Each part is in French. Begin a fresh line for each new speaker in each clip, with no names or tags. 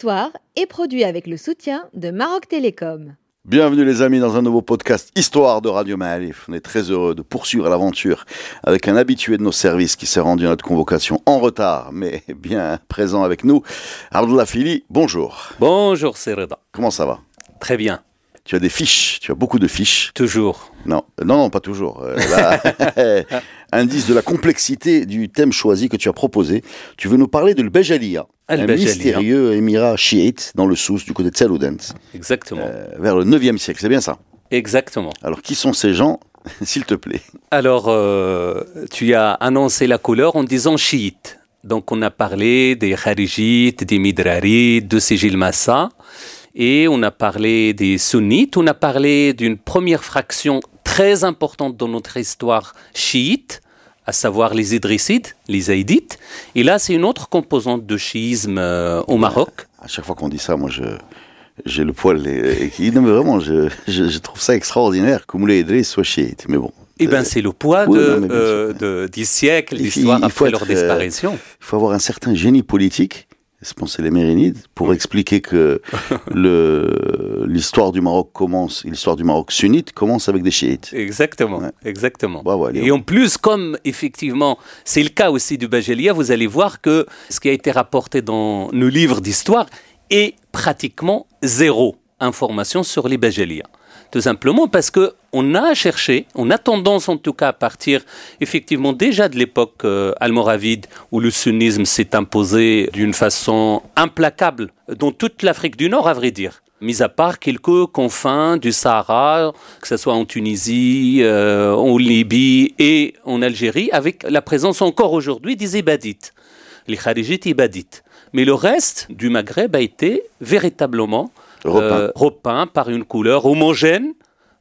Histoire est produit avec le soutien de Maroc Télécom.
Bienvenue les amis dans un nouveau podcast Histoire de Radio Maalif. On est très heureux de poursuivre l'aventure avec un habitué de nos services qui s'est rendu à notre convocation en retard, mais bien présent avec nous. Abdullah Fili, bonjour.
Bonjour Sereda.
Comment ça va?
Très bien.
Tu as des fiches, tu as beaucoup de fiches.
Toujours.
Non, non, non, pas toujours. Euh, là, indice de la complexité du thème choisi que tu as proposé. Tu veux nous parler de l'Bejalia, un
Al-Bajalia.
mystérieux émirat chiite dans le Sousse du côté de Saloudens,
Exactement.
euh, vers le 9e siècle, c'est bien ça?
Exactement.
Alors qui sont ces gens, s'il te plaît?
Alors, euh, tu as annoncé la couleur en disant chiite. Donc, on a parlé des kharijites, des midrarites, de Sigil Massa. Et on a parlé des sunnites. On a parlé d'une première fraction très importante dans notre histoire chiite, à savoir les idrissides, les zaïdites. Et là, c'est une autre composante de chiisme euh, au Maroc.
À chaque fois qu'on dit ça, moi, je, j'ai le poil et qui, non, mais vraiment, je, je, je trouve ça extraordinaire que Moulay Idriss soit chiite. Mais bon,
Eh bien, c'est le poids
oui,
de,
non, mais bien
euh, de- des siècles d'histoire après leur
euh,
disparition.
il faut avoir un certain génie politique. Je pense c'est les Mérinides pour expliquer que l'histoire du Maroc commence, l'histoire du Maroc sunnite commence avec des chiites.
Exactement,
Ouais.
exactement.
Allez,
Et en plus, comme effectivement, c'est le cas aussi du Bajelia, vous allez voir que ce qui a été rapporté dans nos livres d'histoire est pratiquement zéro information sur les Bajelia. Tout simplement parce que on a cherché, on a tendance en tout cas à partir effectivement déjà de l'époque euh, almoravide où le sunnisme s'est imposé d'une façon implacable dans toute l'Afrique du Nord, à vrai dire. Mis à part quelques confins du Sahara, que ce soit en Tunisie, euh, en Libye et en Algérie, avec la présence encore aujourd'hui des Ibadites, les Kharijites Ibadites. Mais le reste du Maghreb a été véritablement
Repeint.
euh, repeint par une couleur homogène,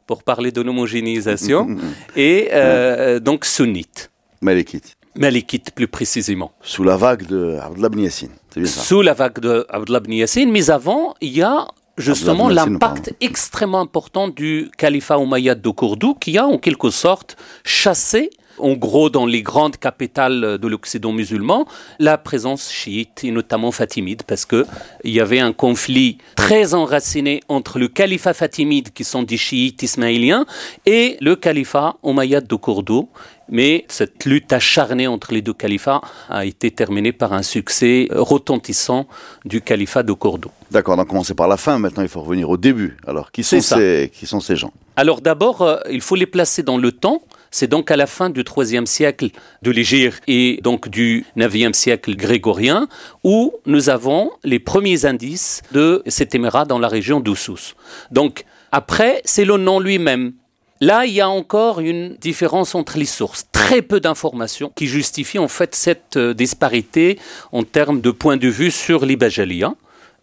pour parler de l'homogénéisation, et euh, donc sunnite,
Malékite.
malikite plus précisément.
Sous la vague de Abdullah Yassine.
Sous la vague de Abdullah Yassine, mais avant, il y a justement l'impact extrêmement important du califat omeyyade de Cordoue qui a en quelque sorte chassé en gros dans les grandes capitales de l'Occident musulman, la présence chiite et notamment fatimide, parce que il y avait un conflit très enraciné entre le califat fatimide, qui sont des chiites ismaéliens, et le califat omeyyade de Cordoue. Mais cette lutte acharnée entre les deux califats a été terminée par un succès retentissant du califat de Cordoue.
D'accord, on a commencé par la fin, maintenant il faut revenir au début. Alors, qui sont, ces, qui sont ces gens?
Alors d'abord, euh, il faut les placer dans le temps. C'est donc à la fin du IIIe siècle de l'Égypte et donc du IXe siècle grégorien où nous avons les premiers indices de cet émirat dans la région d'Oussous. Donc après, c'est le nom lui-même. Là, il y a encore une différence entre les sources. Très peu d'informations qui justifient en fait cette euh, disparité en termes de point de vue sur les Bajalia.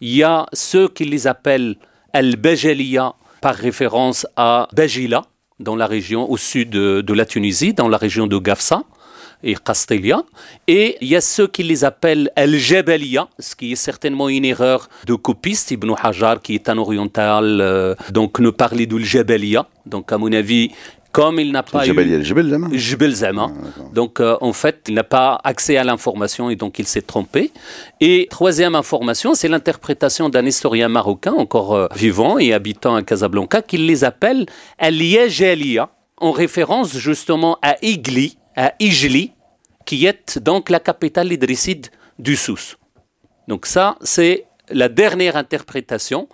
Il y a ceux qui les appellent Al-Bajalia par référence à Bajila, dans la région au sud de, la Tunisie, dans la région de Gafsa et Castelia. Et il y a ceux qui les appellent Al-Jabalia, ce qui est certainement une erreur de copiste. Ibn Hajar, qui est un oriental, euh, donc ne parlait d'Al-Jabalia. Donc à mon avis, comme il n'a pas eu...
Jebel, Zama
Jebel Zama.
Ah.
Donc, euh, en fait, il n'a pas accès à l'information et donc il s'est trompé. Et troisième information, c'est l'interprétation d'un historien marocain encore euh, vivant et habitant à Casablanca qui les appelle Al-Yajalia, en référence justement à Igli, à Ijli, qui est donc la capitale idrisside du Sousse. Donc ça, c'est la dernière interprétation,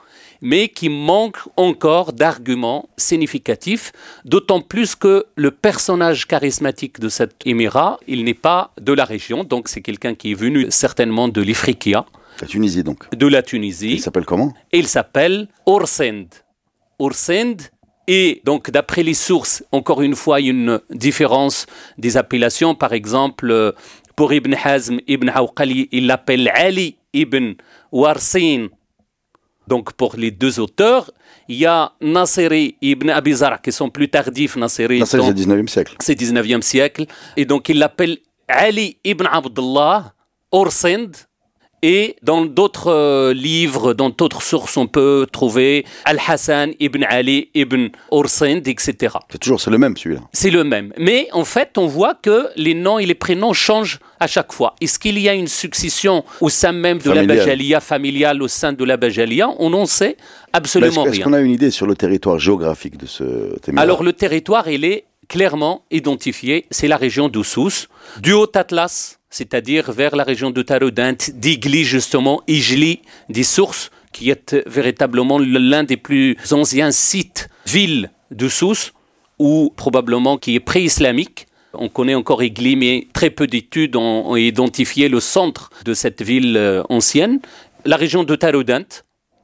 mais qui manque encore d'arguments significatifs, d'autant plus que le personnage charismatique de cet émirat, il n'est pas de la région, donc c'est quelqu'un qui est venu certainement de l'Ifriqiya,
La Tunisie donc.
de la
Il
Tunisie,
s'appelle comment?
Il s'appelle Orsend. Orsend, et donc d'après les sources, encore une fois, il y a une différence des appellations. Par exemple, euh, pour Ibn Hazm, Ibn Hawqali, il l'appelle Ali ibn Warsin. Donc pour les deux auteurs, il y a Nasiri ibn Abizar qui sont plus tardifs. Nasiri,
c'est le 19e siècle.
c'est 19e siècle. Et donc il l'appelle Ali ibn Abdullah Orsind. Et dans d'autres euh, livres, dans d'autres sources, on peut trouver Al-Hassan ibn Ali ibn Orsind, etc.
C'est toujours c'est le même celui-là.
C'est le même. Mais en fait, on voit que les noms et les prénoms changent à chaque fois. Est-ce qu'il y a une succession au sein même de la. Bajalia, familiale au sein de la Bajalia? On n'en sait
Est-ce
absolument
est-ce
rien.
qu'on a une idée sur le territoire géographique de ce émirat
Alors le territoire, il est clairement identifié. C'est la région d'Oussous, du Haut-Atlas, c'est-à-dire vers la région de Taroudant, d'Igli justement, Igli, des sources, qui est véritablement l'un des plus anciens sites, villes d'Oussous, ou probablement qui est pré-islamique. On connaît encore Igli, mais très peu d'études ont, identifié le centre de cette ville euh, ancienne. La région de Taroudant,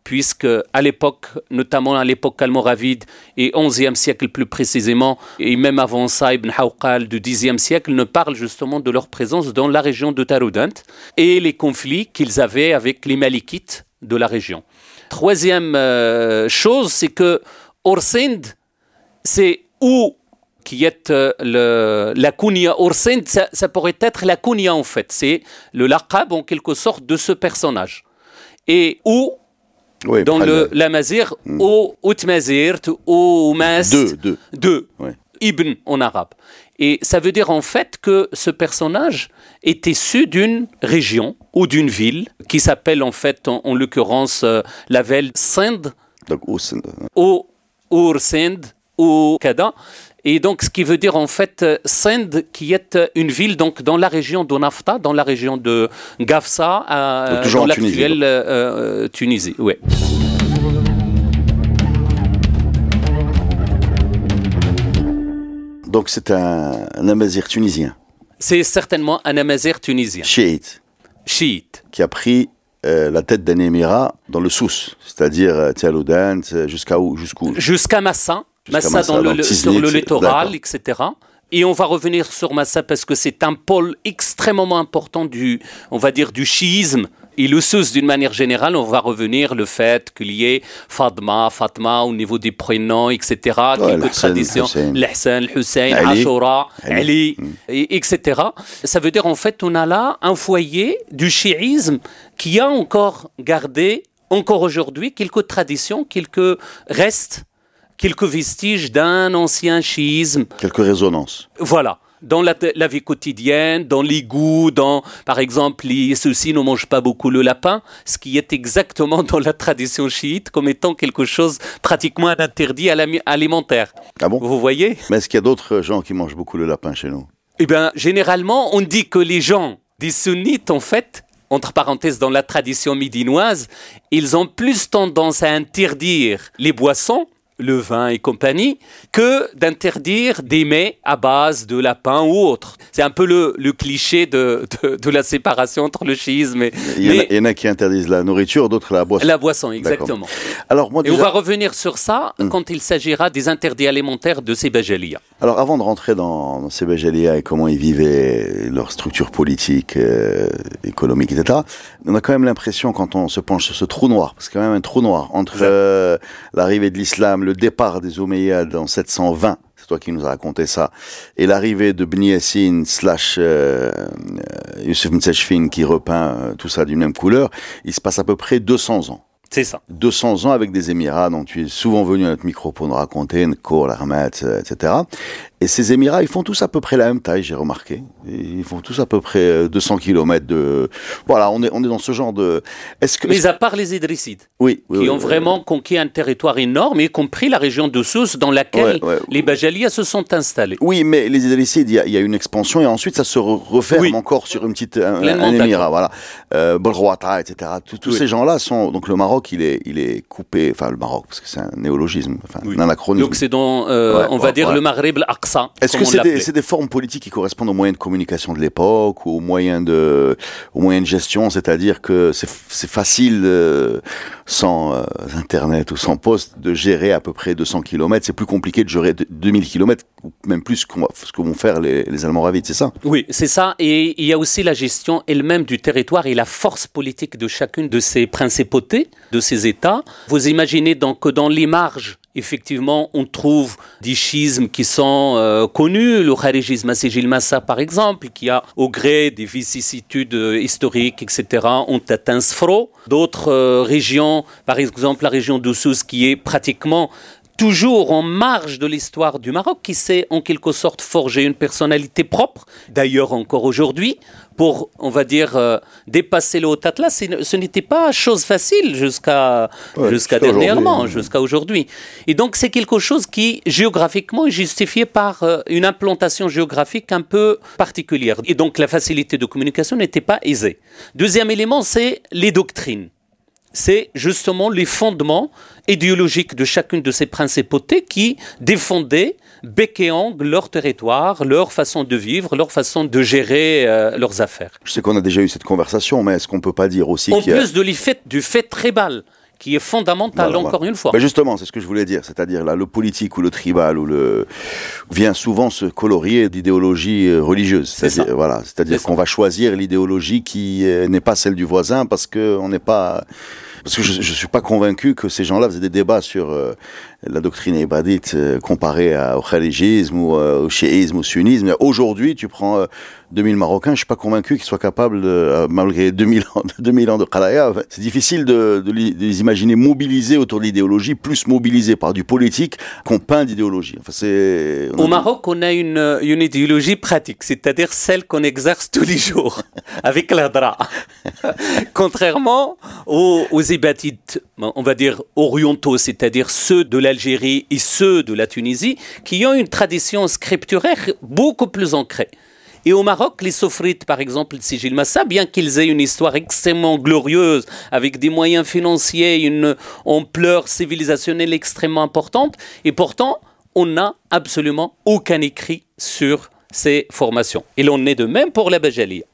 puisque à l'époque, notamment à l'époque almoravide et 11e siècle plus précisément, et même avant ça, Ibn Hawqal du 10e siècle ne parle justement de leur présence dans la région de Taroudant et les conflits qu'ils avaient avec les Malikites de la région. Troisième euh, chose, c'est que Orsind, c'est où qui est euh, le, la kunya Orsind, ça, pourrait être la kunya en fait, c'est le laqab en quelque sorte de ce personnage. Et où
Oui,
dans le, la Mazir, au Outmazirt, au Mas.
Deux, deux.
Deux.
Ouais.
Ibn en arabe. Et ça veut dire en fait que ce personnage est issu d'une région ou d'une ville qui s'appelle en fait, en, en l'occurrence, euh, la ville Sind
Donc,
ou Ur Sind ou Kada. Et donc, ce qui veut dire en fait euh, Sind, qui est euh, une ville donc dans la région de Nafta, dans la région de Gafsa, euh,
toujours
dans l'actuelle euh, Tunisie. Ouais.
donc c'est un, un amazir tunisien,
C'est certainement un amazir tunisien,
chiite,
chiite.
qui a pris euh, la tête d'un émirat dans le Souss, c'est-à-dire euh, euh, jusqu'à où Jusqu'où?
Jusqu'à Massa, Massa, dans le, sur le littoral, etc. Et on va revenir sur Massa parce que c'est un pôle extrêmement important du, on va dire, du chiisme. Et le sous, d'une manière générale, on va revenir le fait qu'il y ait Fatma, Fatma au niveau des prénoms, etc.
Ouais,
quelques traditions, l'Hassan, Hussein. Ashura,
Ali.
Ali, et- etc. Ça veut dire en fait on a là un foyer du chiisme qui a encore gardé, encore aujourd'hui, quelques traditions, quelques restes, quelques vestiges d'un ancien chiisme.
Quelques résonances.
Voilà. Dans la, la vie quotidienne, dans les goûts, dans, par exemple, ceux-ci ne mangent pas beaucoup le lapin, ce qui est exactement dans la tradition chiite comme étant quelque chose pratiquement un interdit à alimentaire.
Ah bon?
Vous voyez?
Mais est-ce qu'il y a d'autres gens qui mangent beaucoup le lapin chez nous?
Eh bien, généralement, on dit que les gens des sunnites, en fait, entre parenthèses, dans la tradition médinoise, ils ont plus tendance à interdire les boissons, le vin et compagnie, que d'interdire des mets à base de lapin ou autre. C'est un peu le, le cliché de, de, de la séparation entre le chiisme et,
il y, en a,
mais
il y en a qui interdisent la nourriture, d'autres la boisson.
la boisson, exactement.
Alors, moi,
Et on va revenir sur ça quand il s'agira des interdits alimentaires de ces bajalia.
Alors, avant de rentrer dans, dans et comment ils vivaient, leur structure politique, euh, économique, etc., on a quand même l'impression, quand on se penche sur ce trou noir, parce qu'il y a quand même un trou noir entre euh, l'arrivée de l'islam, le départ des Omeyyades en 720, c'est toi qui nous as raconté ça, et l'arrivée de Bni Yassin slash euh, euh, Youssef qui repeint euh, tout ça d'une même couleur, il se passe à peu près 200 ans.
C'est ça.
200 ans avec des Émirats dont tu es souvent venu à notre micro pour nous raconter, Nkour, l'Armat, etc. Et ces Émirats, ils font tous à peu près la même taille, j'ai remarqué. Ils font tous à peu près euh, 200 km de... Voilà, on est, on est dans ce genre de... Est-ce que...
Mais à part les Idrissides.
Oui, oui,
qui
oui,
ont vraiment conquis un territoire énorme, y compris la région de Sousse, dans laquelle les Bajalias se sont installés.
Oui, mais les Idrissides, il y, a- il y a une expansion et ensuite ça se re- referme encore sur une petite un, un émirat, voilà. Euh, Bolrouata, etc. Tous, ces gens-là sont donc le Maroc, il est il est coupé, enfin le Maroc parce que c'est un néologisme, enfin un anachronisme.
Donc c'est dans, euh,
Ouais,
on va
ouais,
dire,
ouais.
le Maghreb.
Est-ce que c'est des, des, formes politiques qui correspondent aux moyens de communication de l'époque ou aux moyens de, aux moyens de gestion C'est-à-dire que c'est facile, euh, sans euh, Internet ou sans poste, de gérer à peu près 200 km. C'est plus compliqué de gérer 2000 km, ou même plus que ce que vont faire les, les Almoravides, c'est ça?
Oui, c'est ça. Et il y a aussi la gestion elle-même du territoire et la force politique de chacune de ces principautés, de ces États. Vous imaginez donc que dans les marges effectivement, on trouve des schismes qui sont euh, connus, le kharijisme Assigil Massa par exemple, qui a, au gré des vicissitudes euh, historiques, etc., ont atteint Sfro. D'autres euh, régions, par exemple la région d'Oussous, qui est pratiquement toujours en marge de l'histoire du Maroc, qui s'est en quelque sorte forgé une personnalité propre, d'ailleurs encore aujourd'hui, pour, on va dire, euh, dépasser le Haut-Atlas. Ce n'était pas chose facile jusqu'à jusqu'à dernièrement, jusqu'à aujourd'hui. Et donc c'est quelque chose qui, géographiquement, est justifié par euh, une implantation géographique un peu particulière. Et donc la facilité de communication n'était pas aisée. Deuxième élément, c'est les doctrines c'est justement les fondements idéologiques de chacune de ces principautés qui défendaient bec et ongle leur territoire, leur façon de vivre, leur façon de gérer euh, leurs affaires.
Je sais qu'on a déjà eu cette conversation, mais est-ce qu'on ne peut pas dire aussi
En plus de fait, du fait tribal, qui est fondamental, encore une fois.
Mais justement, c'est ce que je voulais dire, c'est-à-dire là, le politique ou le tribal ou le vient souvent se colorier d'idéologie euh, religieuse. C'est-à-dire, voilà, c'est-à-dire qu'on va choisir l'idéologie qui euh, n'est pas celle du voisin parce qu'on n'est pas parce que je ne suis pas convaincu que ces gens-là faisaient des débats sur euh, la doctrine ibadite euh, comparée au khalijisme ou euh, au chiisme ou au sunnisme. Aujourd'hui, tu prends 2000 Marocains, je suis pas convaincu qu'ils soient capables, de, malgré 2000 ans, 2000 ans de Khalaya, c'est difficile de, de, les imaginer mobilisés autour de l'idéologie, plus mobilisés par du politique qu'on peint d'idéologie. Enfin, c'est...
Au Maroc, on a une, une idéologie pratique, c'est-à-dire celle qu'on exerce tous les jours, avec l'adra. Contrairement aux, aux on va dire orientaux, c'est-à-dire ceux de l'Algérie et ceux de la Tunisie, qui ont une tradition scripturaire beaucoup plus ancrée. Et au Maroc, les sophrites, par exemple, Sigil Massa, bien qu'ils aient une histoire extrêmement glorieuse, avec des moyens financiers, une ampleur civilisationnelle extrêmement importante, et pourtant, on n'a absolument aucun écrit sur ces formations. Il en est de même pour la Bajalia.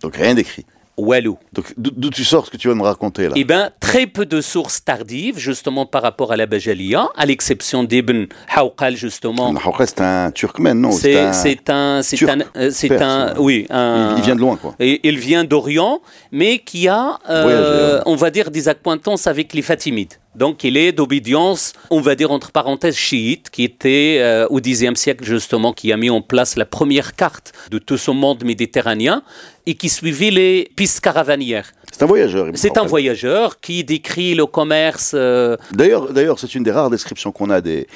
Donc rien d'écrit.
Walou.
Donc d'où tu sors ce que tu vas me raconter là?
Eh bien, très peu de sources tardives, justement par rapport à la Bajalia, à l'exception d'Ibn Hawqal, justement.
Ibn Hawqal, c'est un turkmène, non?
C'est un, c'est un, c'est un, oui,
un, il, vient de loin, quoi.
Et, il vient d'Orient, mais qui a, euh, on va dire, des acquaintances avec les Fatimides. Donc il est d'obédience, on va dire entre parenthèses, chiite, qui était euh, au Xe siècle justement, qui a mis en place la première carte de tout ce monde méditerranéen et qui suivait les pistes caravanières.
C'est un voyageur.
C'est un voyageur qui décrit le commerce. Euh,
d'ailleurs, d'ailleurs, c'est une des rares descriptions qu'on a des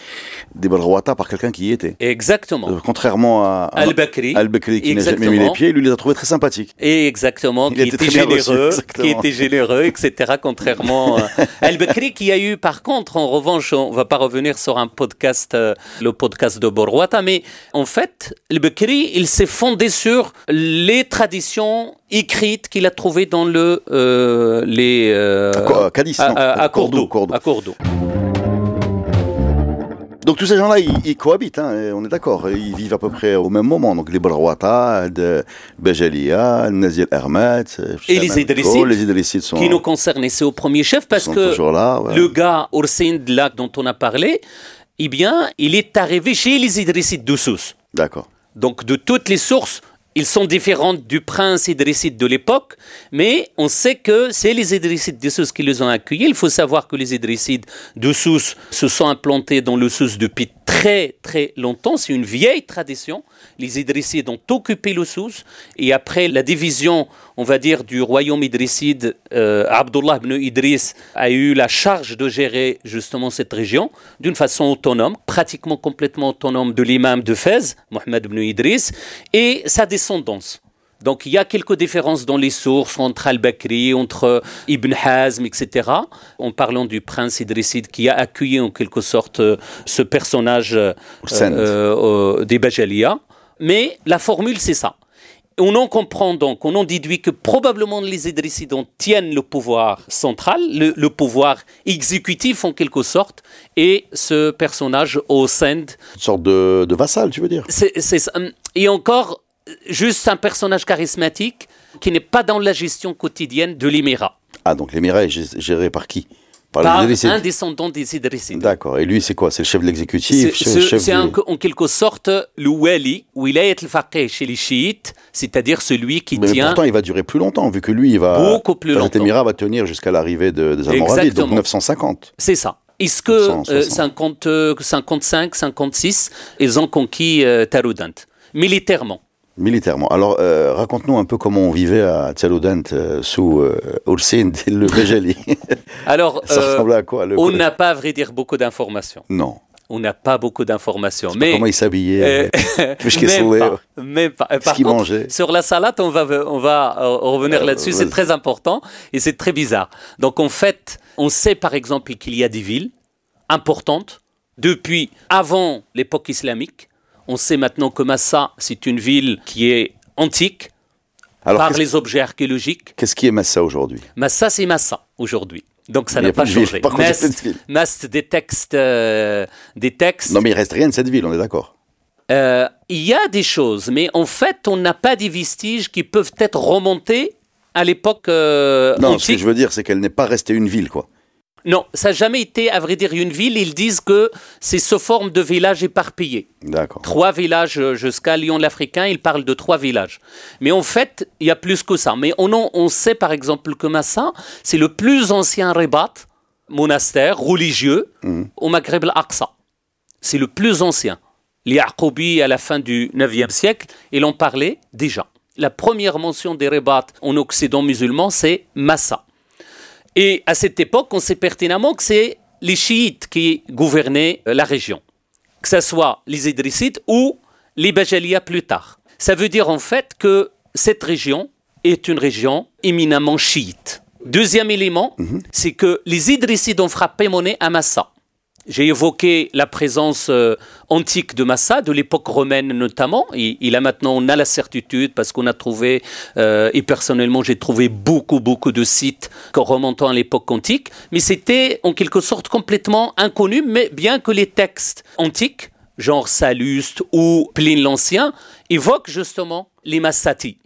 des Balrouata par quelqu'un qui y était.
Exactement. Euh,
contrairement à,
Al-Bakri,
Al-Bakri qui n'a jamais mis les pieds, lui il les a trouvés très sympathiques.
Et exactement, qui était, généreux, qui était généreux, etc. Contrairement à Al-Bakri qui a eu, par contre, en revanche, on va pas revenir sur un podcast, euh, le podcast de Borwata, mais en fait, Al-Bakri, il s'est fondé sur les traditions écrites qu'il a trouvées dans le euh, les
euh, à, Cadiz,
à, Cordoue. À
Donc tous ces gens-là, ils, cohabitent, hein, on est d'accord. Ils vivent à peu près au même moment. Donc les Balrouata, Bejalia, Nazir Hermet,
et les Idrissides,
les sont,
qui nous concernent. Et c'est au premier chef parce que le gars Oursind, là dont on a parlé, eh bien, il est arrivé chez les Idrissides d'Oussous.
D'accord.
Donc de toutes les sources, ils sont différents du prince idrisside de l'époque, mais on sait que c'est les idrissides de Sousse qui les ont accueillis. Il faut savoir que les idrissides de Sousse se sont implantés dans le Sousse depuis très très longtemps. C'est une vieille tradition. Les Idrissides ont occupé le Sousse et après la division, on va dire, du royaume idrisside, euh, Abdullah ibn Idriss a eu la charge de gérer justement cette région d'une façon autonome, pratiquement complètement autonome de l'imam de Fès, Mohamed ibn Idriss, et sa descendance. Donc il y a quelques différences dans les sources entre Al-Bakri, entre Ibn Hazm, etc. En parlant du prince Idrisside qui a accueilli en quelque sorte euh, ce personnage euh, euh, des Bajalia. Mais la formule, c'est ça. on en comprend donc, on en déduit que probablement les Idrissides tiennent le pouvoir central, le, pouvoir exécutif en quelque sorte, et ce personnage au sein.
Une sorte de, vassal, tu veux dire?
C'est Et encore, juste un personnage charismatique qui n'est pas dans la gestion quotidienne de l'émirat.
Ah, donc l'émirat est géré par qui?
Par, un descendant des Idrissides.
D'accord. Et lui, c'est quoi? C'est le chef de l'exécutif
C'est en quelque sorte le wali, wilayat al-faqih chez les chiites, c'est-à-dire celui qui
mais
tient...
Mais pourtant, il va durer plus longtemps, vu que lui, il va...
Beaucoup plus longtemps.
L'émirat va tenir jusqu'à l'arrivée de, des Almoravides, donc 950.
C'est ça. Est-ce que 50, 55, 56, ils ont conquis euh, Taroudant Militairement?
Militairement. Alors, euh, raconte-nous un peu comment on vivait à Tsaludent euh, sous euh, et le Bejali.
Alors, ça euh, ressemblait à quoi On n'a pas, à vrai dire, beaucoup d'informations.
Non.
On n'a pas beaucoup d'informations.
Mais comment il s'habillait
Même. Même pas.
Par
contre,
mangeait.
sur la salade, on va, on va revenir là-dessus. C'est très important et c'est très bizarre. Donc, en fait, on sait par exemple qu'il y a des villes importantes depuis avant l'époque islamique on sait maintenant que Massa, c'est une ville qui est antique par les objets archéologiques.
Qu'est-ce qui est Massa aujourd'hui?
Massa, c'est Massa aujourd'hui. Donc ça n'a pas, changé. Mast, des textes, euh, des textes.
Non, mais il reste rien de cette ville, on est d'accord.
Euh, il y a des choses, mais en fait, on n'a pas des vestiges qui peuvent être remontés à l'époque euh,
non, ce que je veux dire, c'est qu'elle n'est pas restée une ville, quoi.
Non, ça n'a jamais été, à vrai dire, une ville. Ils disent que c'est sous forme de villages éparpillés.
D'accord.
Trois villages euh, jusqu'à Lyon l'Africain, ils parlent de trois villages. Mais en fait, il y a plus que ça. Mais on, on sait par exemple que Massa, c'est le plus ancien rebat, monastère religieux, mmh. au Maghreb al-Aqsa. C'est le plus ancien. Les Yaqoubi, à la fin du 9e siècle, ils en parlaient déjà. La première mention des rebats en Occident musulman, c'est Massa. Et à cette époque, on sait pertinemment que c'est les chiites qui gouvernaient euh, la région, que ce soit les Idrissides ou les Bajalia plus tard. Ça veut dire en fait que cette région est une région éminemment chiite. Deuxième élément, mhm. c'est que les Idrissides ont frappé monnaie à Massa. J'ai évoqué la présence euh, antique de Massa, de l'époque romaine notamment. Et, il a maintenant, on a la certitude parce qu'on a trouvé, euh, et personnellement j'ai trouvé beaucoup, beaucoup de sites remontant à l'époque antique. Mais c'était en quelque sorte complètement inconnu, mais bien que les textes antiques, genre Salluste ou Pline l'Ancien, évoquent justement les Massati,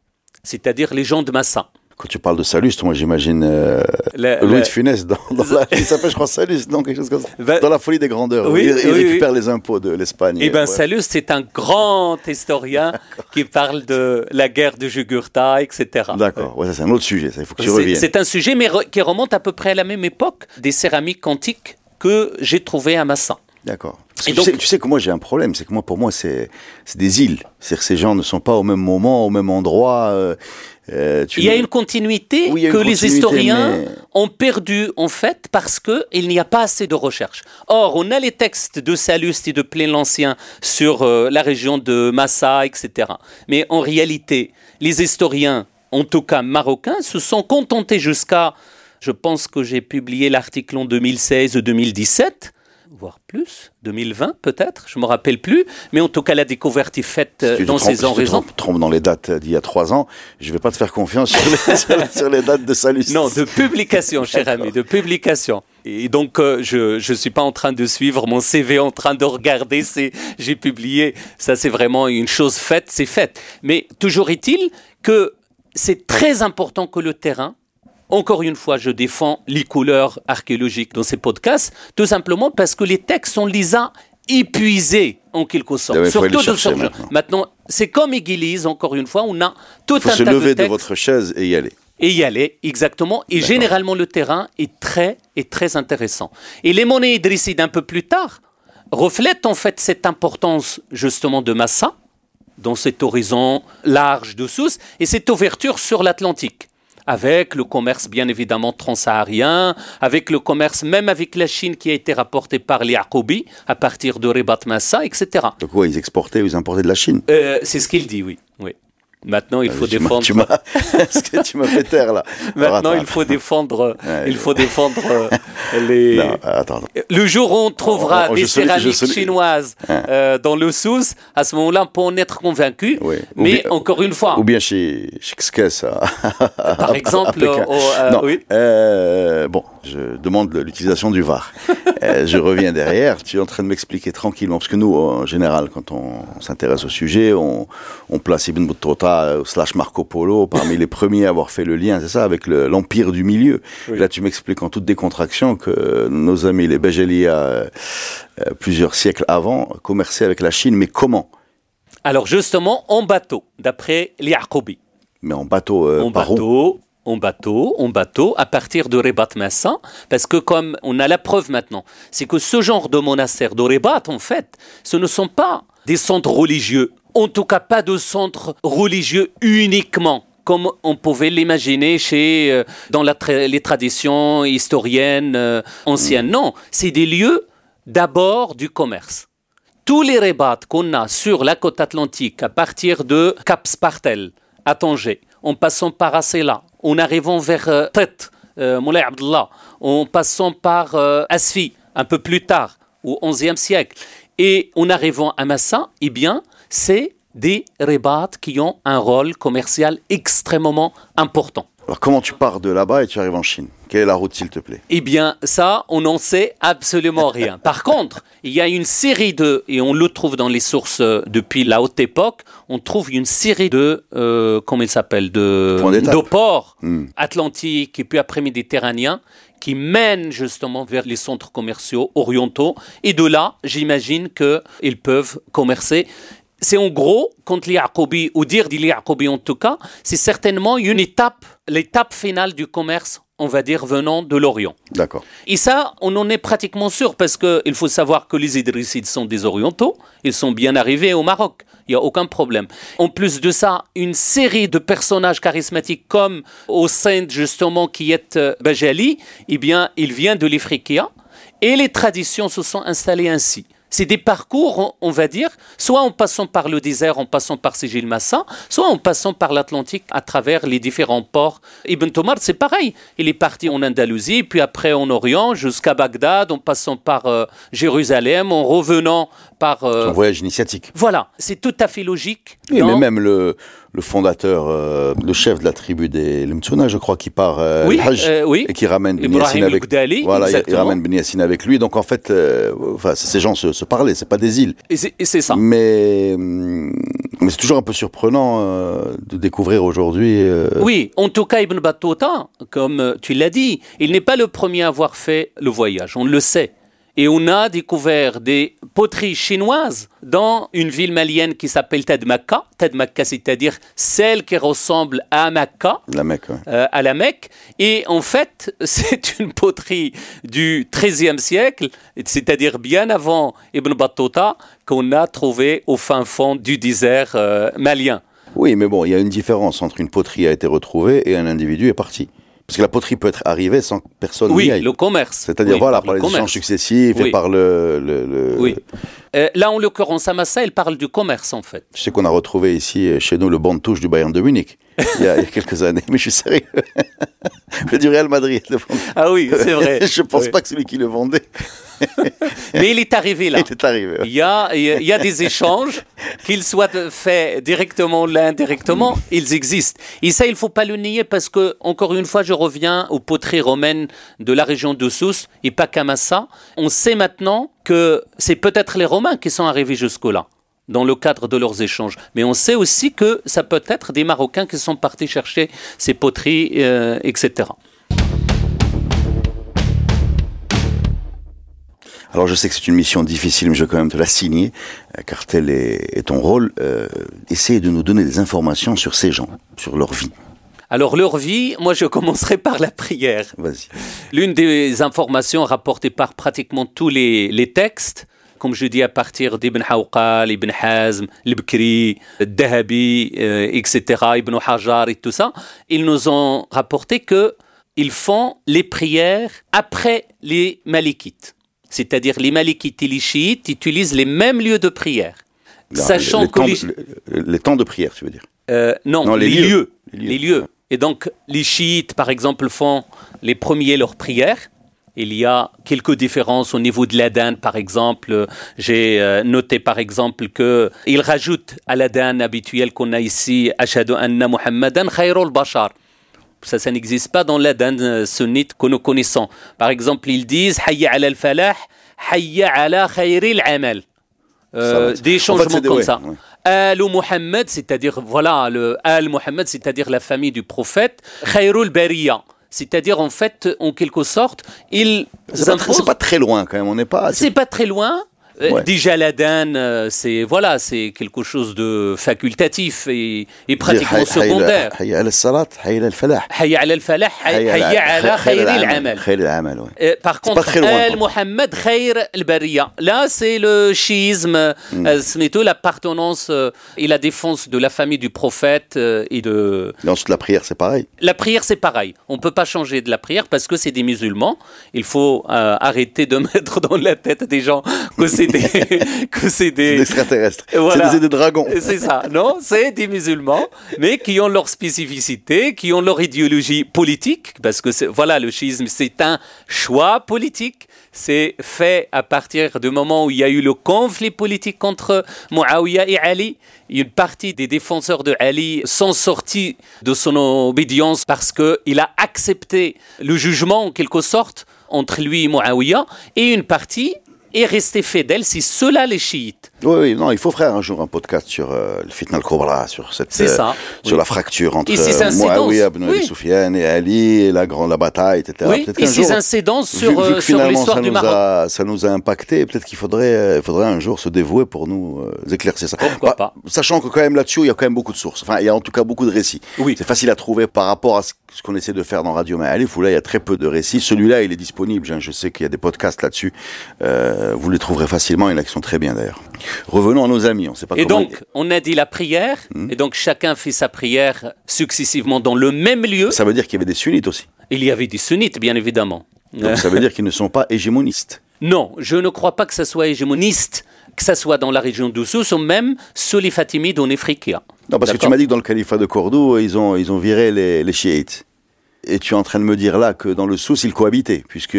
c'est-à-dire les gens de Massa.
Quand tu parles de Saluste, moi j'imagine euh, Louis de Funès dans, la, il s'appelle je crois Saluste, non quelque chose comme ça. Ben, dans la folie des grandeurs. Oui, il, récupère les impôts de l'Espagne.
Eh bien Saluste c'est un grand historien qui parle de la guerre de Jugurtha, etc.
D'accord, ouais, c'est un autre sujet, il faut que tu reviennes.
C'est un sujet mais qui remonte à peu près à la même époque des céramiques antiques que j'ai trouvées à Massin.
D'accord. Tu, sais, tu, sais, que moi j'ai un problème, c'est que moi pour moi c'est des îles. C'est-à-dire que ces gens ne sont pas au même moment, au même endroit. Euh,
euh, il y a une continuité que les historiens ont perdue en fait parce qu'il n'y a pas assez de recherches. Or, on a les textes de Salluste et de Plain l'Ancien sur euh, la région de Massa, etc. Mais en réalité, les historiens, en tout cas marocains, se sont contentés jusqu'à, je pense que j'ai publié l'article en 2016-2017, voire plus, 2020 peut-être, je ne me rappelle plus, mais en tout cas la découverte est faite euh, dans ces horizons.
Si tu te trompes dans les dates d'il y a trois ans, je ne vais pas te faire confiance sur les, dates de salut.
Non, de publication, cher ami, de publication. Et donc, euh, je ne suis pas en train de suivre mon CV, en train de regarder, c'est j'ai publié, ça c'est vraiment une chose faite, c'est faite. Mais toujours est-il que c'est très important que le terrain encore une fois, je défends les couleurs archéologiques dans ces podcasts, tout simplement parce que les textes, on les a épuisés en quelque sorte.
Surtout de
maintenant. maintenant c'est comme Église, encore une fois, on a tout un
tas
se
lever de, votre chaise et y aller.
Et y aller, exactement. Et généralement, le terrain est très, est très intéressant. Et les monnaies idrissides, un peu plus tard, reflètent en fait cette importance justement de Massa, dans cet horizon large de Sousse, et cette ouverture sur l'Atlantique avec le commerce bien évidemment transsaharien, avec le commerce même avec la Chine qui a été rapporté par les Yaqoubi à partir de Rebat Massa, etc.
Donc quoi, ils exportaient ou ils importaient de la Chine?
Euh, C'est ce qu'il dit, oui. Maintenant, il
Ah,
faut
tu
défendre.
Tu Est-ce que tu m'as fait taire là.
Maintenant,
attends,
il faut défendre.
Ouais,
il faut défendre euh, les.
Non, attends.
Le jour où on trouvera
Oh, oh,
des céramiques chinoises
Hein.
euh, dans le sous, à ce moment-là, on peut en être convaincu.
Oui. Ou
Mais
bien-
encore une fois,
Ou bien chez, chez Xkes, à-
par
à
exemple, au- euh,
Non,
oui.
euh, bon, je demande l'utilisation du VAR. Euh, je reviens derrière. Tu es en train de m'expliquer tranquillement, parce que nous, en général, quand on s'intéresse au sujet, on, on place Ibn Battuta euh, slash Marco Polo parmi les premiers à avoir fait le lien, c'est ça, avec le- l'empire du milieu.
Oui.
Là, tu m'expliques en toute décontraction que nos amis les Béjalia, euh, euh, plusieurs siècles avant, commerçaient avec la Chine, mais comment?
Alors justement, en bateau, d'après l'Yaqoubi.
Mais en bateau, euh,
en
par où?
bateau, en bateau, en bateau, à partir de Rebat Massin, parce que comme on a la preuve maintenant, c'est que ce genre de monastère de Rebat, en fait, ce ne sont pas des centres religieux, en tout cas pas de centres religieux uniquement comme on pouvait l'imaginer chez euh, dans la tra- les traditions historiennes euh, anciennes. Non, c'est des lieux d'abord du commerce tous les rébats qu'on a sur la côte atlantique, à partir de Cap Spartel, à Tanger, en passant par Asela, en arrivant vers euh, Tet, euh, Moulay Abdullah, en passant par euh, Asfi, un peu plus tard, au XIe siècle, et en arrivant à Massa, eh bien, c'est des rébats qui ont un rôle commercial extrêmement important.
Alors comment tu pars de là-bas et tu arrives en Chine? Quelle est la route, s'il te plaît?
Eh bien, ça, on n'en sait absolument rien. Par contre, il y a une série de, et on le trouve dans les sources euh, depuis la haute époque, on trouve une série de, euh, comment il s'appelle, de ports
Hmm.
atlantiques et puis après méditerranéens qui mènent justement vers les centres commerciaux orientaux. Et de là, j'imagine qu'ils peuvent commercer. C'est en gros, quand l'Iaqoubi, ou dire d'Iaqoubi en tout cas, c'est certainement une étape, l'étape finale du commerce, on va dire, venant de l'Orient.
D'accord.
Et ça, on en est pratiquement sûr parce qu'il faut savoir que les Idrissides sont des Orientaux. Ils sont bien arrivés au Maroc. Il n'y a aucun problème. En plus de ça, une série de personnages charismatiques comme au sein justement qui est euh, Bajali, eh bien, il vient de l'Ifriqiya et les traditions se sont installées ainsi. C'est des parcours, on- va dire, soit en passant par le désert, en passant par Sigil Massa, soit en passant par l'Atlantique à travers les différents ports. Ibn Tomar, c'est pareil. Il est parti en Andalousie, puis après en Orient, jusqu'à Bagdad, en passant par euh, Jérusalem, en revenant par... euh,
Un voyage initiatique.
voilà, c'est tout à fait logique.
Oui,
dans-
mais même le, le fondateur, euh, le chef de la tribu des Lemtsuna, je crois, qui part euh,
Oui,
Hajj
oui.
et qui ramène Ben Yassine avec
al-Ghdali,
Voilà, il- ramène Ben Yassine avec lui. Donc en fait, enfin, ces gens se, se parlaient, c'est pas des îles.
Et c'est ça.
Mais, mais c'est toujours un peu surprenant de découvrir aujourd'hui.
Oui, en tout cas, Ibn Battuta, comme tu l'as dit, il n'est pas le premier à avoir fait le voyage, on le sait. Et on a découvert des poteries chinoises dans une ville malienne qui s'appelle Tadmaka. Tadmaka, c'est-à-dire celle qui ressemble à Mecca,
La Mecque. ouais.
euh, à la Mecque. Et en fait, c'est une poterie du XIIIe siècle, c'est-à-dire bien avant Ibn Battuta, qu'on a trouvée au fin fond du désert euh, malien.
Oui, mais bon, il y a une différence entre une poterie a été retrouvée et un individu est parti. Parce que la poterie peut être arrivée sans que personne
Oui,
aille.
le commerce.
C'est-à-dire,
Oui,
voilà,
par
par
le
les échanges successifs et
Oui.
par le. le- le-
Oui. Euh, là, en l'occurrence, à Massa, elle parle du commerce, en fait.
Je sais qu'on a retrouvé ici, euh, chez nous, le banc de touche du Bayern de Munich, il y a, il y a quelques années, mais je suis sérieux. Le du Real Madrid. le
Ah oui, c'est vrai.
je pense
Oui.
pas que celui qui le vendait,
Mais il est arrivé là.
il est arrivé. ouais.
Il y a, il y des échanges, qu'ils soient faits directement ou indirectement, ils existent. Et ça, il ne faut pas le nier parce que, encore une fois, je reviens aux poteries romaines de la région de Sousse et pas qu'à Massa. On sait maintenant que c'est peut-être les Romains qui sont arrivés jusque-là dans le cadre de leurs échanges. Mais on sait aussi que ça peut être des Marocains qui sont partis chercher ces poteries, euh, etc.
Alors je sais que c'est une mission difficile, mais je vais quand même te la signer, euh, car tel est, est ton rôle. Euh, essaye de nous donner des informations sur ces gens, sur leur vie.
Alors leur vie, moi je commencerai par la prière.
Vas-y.
L'une des informations rapportées par pratiquement tous les, les textes, comme je dis à partir d'Ibn Hawqal, Ibn Hazm, l'Ibkri, Dahabi, euh, etc., Ibn Hajar et tout ça, ils nous ont rapporté que ils font les prières après les Malikites. C'est-à-dire les Malikites et les Chiites utilisent les mêmes lieux de prière.
Non,
Sachant
les,
que
temps
les-
temps de prière, tu veux dire?
Euh, non,
Non, les lieux.
lieux.
Les lieux.
Et donc, les chiites, par exemple, font les premiers leurs prières. Il y a quelques différences au niveau de l'adhan, par exemple. J'ai euh, noté, par exemple, que il rajoute à l'adhan habituel qu'on a ici, Ashadu anna Muhammadan khayrul bashar. Ça, ça n'existe pas dans l'adhan euh, sunnite que nous connaissons. Par exemple, ils disent Hayya ala al-falah, Hayya ala khayril amal. Euh, des
En fait,
changements
c'est des-
comme
ouais,
ça.
ouais.
Al Muhammad, c'est-à-dire, voilà, le Al Muhammad, c'est-à-dire la famille du prophète. Khayrul Bariya, c'est-à-dire, en fait, en quelque sorte, ils
C'est pas,
imposent-
pas très loin quand même. On n'est pas.
c'est pas très loin. Euh,
Ouais.
Déjà, euh, c'est voilà, c'est quelque chose de facultatif et, et pratiquement secondaire.
Hayya ala salat, hayya ala al-falah.
Hayya ala al-falah, hayya ala khayri al-amal.
Khayr
par contre,
pas très loin,
Al
quoi.
Muhammad Khair al-Bariya. Là, c'est le chiisme,
Hmm.
euh, c'est l'appartenance et la défense de la famille du prophète et de.
Et ensuite, la prière, c'est pareil.
La prière, c'est pareil. On peut pas changer de la prière parce que c'est des musulmans. Il faut euh, arrêter de mettre dans la tête des gens que c'est des, que c'est des,
des extraterrestres.
Voilà.
C'est des, des dragons.
c'est ça, non C'est des musulmans, mais qui ont leur spécificité, qui ont leur idéologie politique, parce que voilà, le schisme, c'est un choix politique. C'est fait à partir du moment où il y a eu le conflit politique entre Muawiyah et Ali. Une partie des défenseurs de Ali sont sortis de son obédience parce qu'il a accepté le jugement, en quelque sorte, entre lui et Muawiyah, et une partie est restée fidèle. C'est cela les chiites.
Oui, oui, non, il faut faire un jour un podcast sur euh, le fitna al-Kubra, sur cette, euh,
ça,
sur
oui.
la fracture entre euh, ibn Abi
oui.
Sufyan et Ali, et la grande la bataille, etc.
Oui, et ces
jour,
incidences
vu-
sur,
vu que
euh, sur l'histoire
ça
du
nous
Maroc.
a, ça nous a impacté, peut-être qu'il faudrait, euh, il faudrait un jour se dévouer pour nous éclaircir ça.
Pourquoi pas?
Sachant que quand même là-dessus, il y a quand même beaucoup de sources. Enfin, il y a en tout cas beaucoup de récits.
Oui.
C'est facile à trouver par rapport à ce ce qu'on essaie de faire dans Radio Maalif, où là, il y a très peu de récits. Celui-là, il est disponible. hein. Je sais qu'il y a des podcasts là-dessus. Euh, vous les trouverez facilement. Il y en a qui sont très bien, d'ailleurs. Revenons à nos amis. On sait pas
Et
comment...
donc, on a dit la prière,
Hmm.
et donc chacun fait sa prière successivement dans le même lieu.
Ça veut dire qu'il y avait des sunnites aussi.
Il y avait des sunnites, bien évidemment.
Donc ça veut dire qu'ils ne sont pas hégémonistes.
Non, je ne crois pas que ça soit hégémoniste, que ça soit dans la région d'Oussous ou même sous les Fatimides en Afrika.
Non, parce que tu m'as dit que dans le califat de Cordoue, ils ont, ils ont viré les, les chiites. Et tu es en train de me dire là que dans le Sous, ils cohabitaient, puisque.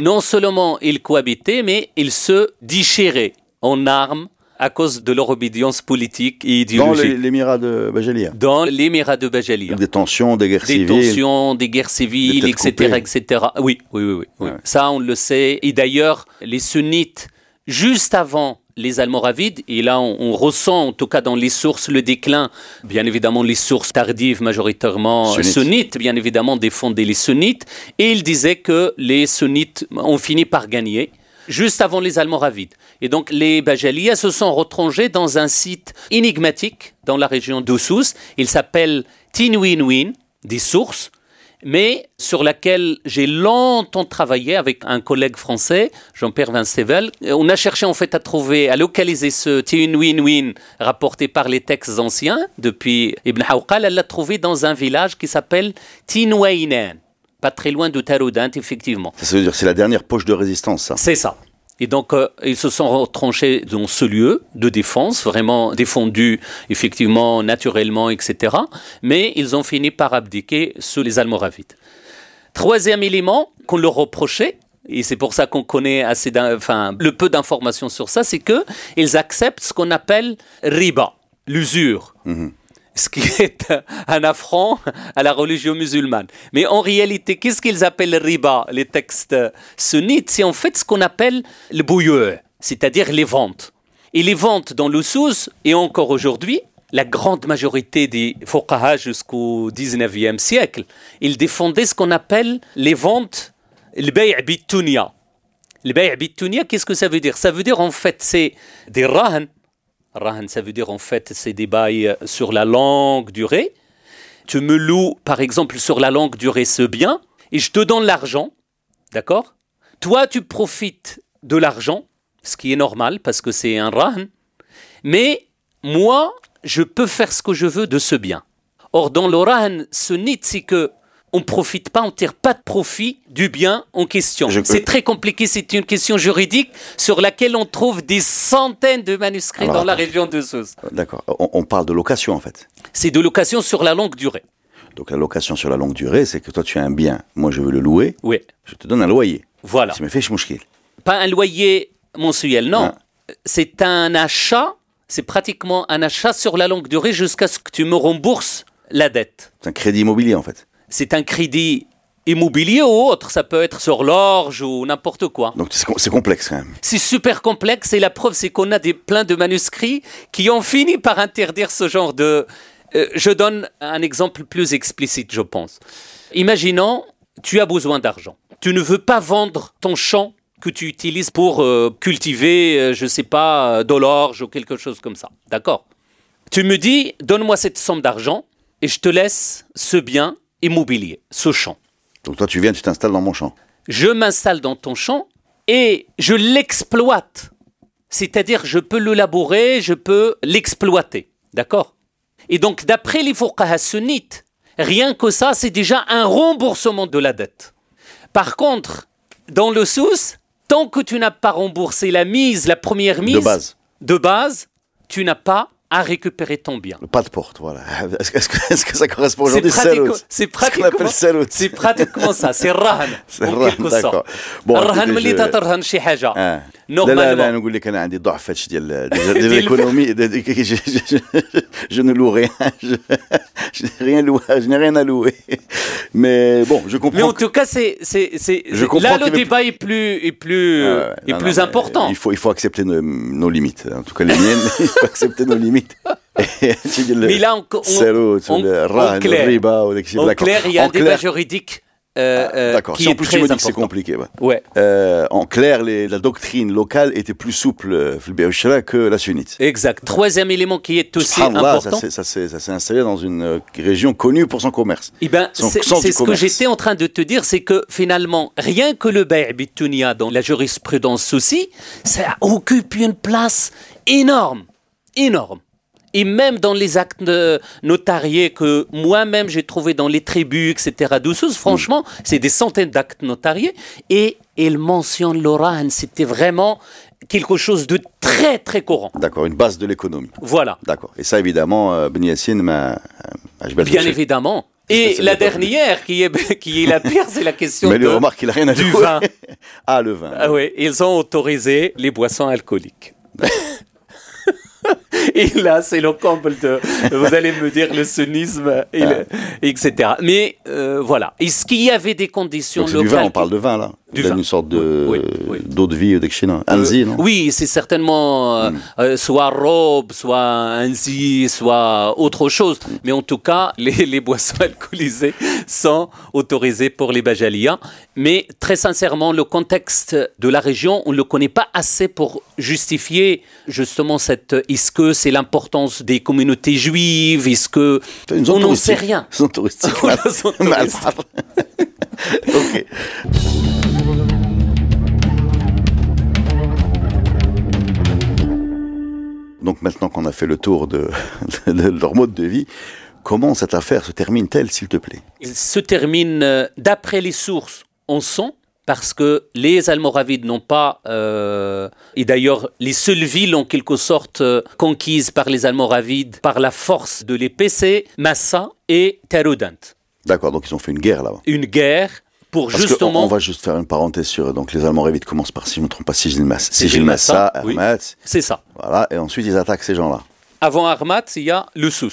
Non seulement ils cohabitaient, mais ils se déchiraient en armes à cause de leur obédience politique et
dans
idéologique.
les- l'émirat de Bajalia.
Dans l'émirat de Bajalia.
Des tensions, des guerres
des
civiles.
tensions, des guerres civiles,
Des
etc.,
coupées.
etc. Oui, oui, oui, oui. oui.
Ouais.
Ça, on le sait. Et d'ailleurs, les sunnites, juste avant les Almoravides, et là, on, on ressent, en tout cas dans les sources, le déclin. Bien évidemment, les sources tardives, majoritairement
Sunnites.
sunnites, bien évidemment, défendaient les sunnites. Et ils disaient que les sunnites ont fini par gagner juste avant les Almoravides. Et donc les Bajaliyas se sont retranchés dans un site énigmatique dans la région d'Oussous. Il s'appelle Tinwinwin, des sources, mais sur laquelle j'ai longtemps travaillé avec un collègue français, Jean-Pierre Vincevel. On a cherché en fait à trouver, à localiser ce Tinwinwin rapporté par les textes anciens depuis Ibn Hawqal. Elle l'a trouvé dans un village qui s'appelle Tinwainan, pas très loin de Taroudant, effectivement.
Ça veut dire c'est la dernière poche de résistance, ça.
C'est ça. Et donc, euh, ils se sont retranchés dans ce lieu de défense, vraiment défendu, effectivement, naturellement, etc. Mais ils ont fini par abdiquer sous les Almoravides. Troisième élément qu'on leur reprochait, et c'est pour ça qu'on connaît assez, enfin, le peu d'informations sur ça, c'est que ils acceptent ce qu'on appelle riba, l'usure ce qui est un affront à la religion musulmane. Mais en réalité, qu'est-ce qu'ils appellent riba, les textes sunnites? C'est en fait ce qu'on appelle le bouilleur, c'est-à-dire les ventes. Et les ventes dans le sous, et encore aujourd'hui, la grande majorité des fuqaha jusqu'au 19e siècle, ils défendaient ce qu'on appelle les ventes, le bay' bitunia. Le bay' bitunia, qu'est-ce que ça veut dire? Ça veut dire en fait, c'est des rahn, Rahan, ça veut dire en fait, c'est des bails sur la longue durée. Tu me loues, par exemple, sur la longue durée ce bien, et je te donne l'argent, d'accord? Toi, tu profites de l'argent, ce qui est normal parce que c'est un rahan, mais moi, je peux faire ce que je veux de ce bien. Or, dans le rahan sunnite, c'est que on ne profite pas, on ne tire pas de profit du bien en question.
Je-
C'est très compliqué, c'est une question juridique sur laquelle on trouve des centaines de manuscrits
Alors,
dans la région de Sousse.
D'accord. On, on parle de location en fait.
C'est de location sur la longue durée.
Donc la location sur la longue durée, c'est que toi tu as un bien, moi je veux le louer,
Oui,
je te donne un loyer.
voilà.
Tu me fais mouchkil.
Pas un loyer mensuel, non.
Ah.
C'est un achat, c'est pratiquement un achat sur la longue durée jusqu'à ce que tu me rembourses la dette.
C'est un crédit immobilier en fait.
C'est un crédit immobilier ou autre, ça peut être sur l'orge ou n'importe quoi.
Donc c'est complexe quand même.
C'est super complexe et la preuve c'est qu'on a des, plein de manuscrits qui ont fini par interdire ce genre de... Euh, je donne un exemple plus explicite, je pense. Imaginons, tu as besoin d'argent. Tu ne veux pas vendre ton champ que tu utilises pour euh, cultiver, euh, je sais pas, euh, de l'orge ou quelque chose comme ça. D'accord? Tu me dis, donne-moi cette somme d'argent et je te laisse ce bien immobilier, ce champ.
Donc toi tu viens, tu t'installes dans mon champ.
Je m'installe dans ton champ et je l'exploite. C'est-à-dire, je peux le labourer, je peux l'exploiter. D'accord? Et donc, d'après les fuqaha sunnites, rien que ça, c'est déjà un remboursement de la dette. Par contre, dans le sous, tant que tu n'as pas remboursé la mise, la première mise
De base.
de base, tu n'as pas à récupérer ton bien.
Le pas de porte, voilà. Est-ce que, est-ce que- est-ce que ça correspond
C'est
aujourd'hui
pratiquement,
Salut.
c'est
Ce qu'on
pratiquement,
appelle salut.
c'est pratiquement ça, c'est rahan,
C'est
en
rahan,
quelque
d'accord.
sorte.
Bon,
الرهن
écoutez,
ملي
je-
تترهن شي حاجة
آه. لا لا لا
normalement
نقول لك انا عندي ضعف فاتش ديال ديال
ديال
ديال
الف-
l'économie de- de- je, je, je, je ne loue rien je, je n'ai rien loué je n'ai rien à louer mais bon je
Mais
comprends
en tout cas, c'est, c'est, c'est,
Je
c'est-
comprends
là,
qu'il
le
veut-
débat est plus, est plus,
Ah ouais,
est
non,
plus
non, mais
important.
il faut il faut accepter nos, nos limites en tout cas les miennes il faut accepter nos limites limite.
Mais là, on, on, on, en clair, il y a un débat juridique. Euh, ah, euh,
D'accord. Si en c'est compliqué. En clair, la doctrine locale était plus souple euh, que la sunnite.
Exact. Troisième élément qui est aussi important.
Ça s'est installé dans une euh, région connue pour son commerce.
Eh ben, c'est ce que j'étais en train de te dire, c'est que finalement, rien que le Bay Bitunia dans la jurisprudence souci, ça occupe une place énorme, énorme. Et même dans les actes notariés que moi-même j'ai trouvé dans les tribus, etc. d'Oussous, franchement, c'est des centaines d'actes notariés. Et il mentionne l'Oran, c'était vraiment quelque chose de très, très courant.
D'accord, une base de l'économie.
Voilà.
D'accord. Et ça, évidemment, euh, Ben Yassine m'a.
Bien évidemment. Et la dernière, qui est, qui est la pire, c'est la question
Mais
de,
lui, remarque qu'il a rien à
du vin.
ah, le vin.
Ah oui, ils ont autorisé les boissons alcooliques. Et là, c'est le comble de, vous allez me dire, le sunnisme, et le- etc. Mais euh, voilà. Est-ce qu'il y avait des conditions
c'est du
locales
vin, on parle de vin là.
Du vin.
une sorte de
Oui, oui.
d'eau de vie d'Ekshina.
Euh,
Anzi, non?
Oui, c'est certainement euh, euh, soit robe, soit anzi, soit autre chose. Mais en tout cas, les, les boissons alcoolisées sont autorisées pour les Bajalia. Mais très sincèrement, le contexte de la région, on ne le connaît pas assez pour justifier justement cette... Est-ce que c'est l'importance des communautés juives? Est-ce que on n'en sait rien?
Ok. Donc maintenant qu'on a fait le tour de, leur mode de vie, comment cette affaire se termine-t-elle, s'il te plaît?
Il se termine, euh, d'après les sources, en sang, parce que les Almoravides n'ont pas, euh, et d'ailleurs les seules villes en quelque sorte euh, conquises par les Almoravides par la force de l'épée, c'est Massa et Taroudant.
D'accord, donc ils ont fait une guerre là-bas.
Une guerre pour
Parce
justement...
on, on va juste faire une parenthèse sur donc les Almoravides commencent par si je ne me trompe pas Sigil Massa,
Sigil
Massa,
Massa, oui. C'est ça.
voilà, et ensuite ils attaquent ces gens-là.
Avant Armat, il y a le Sous.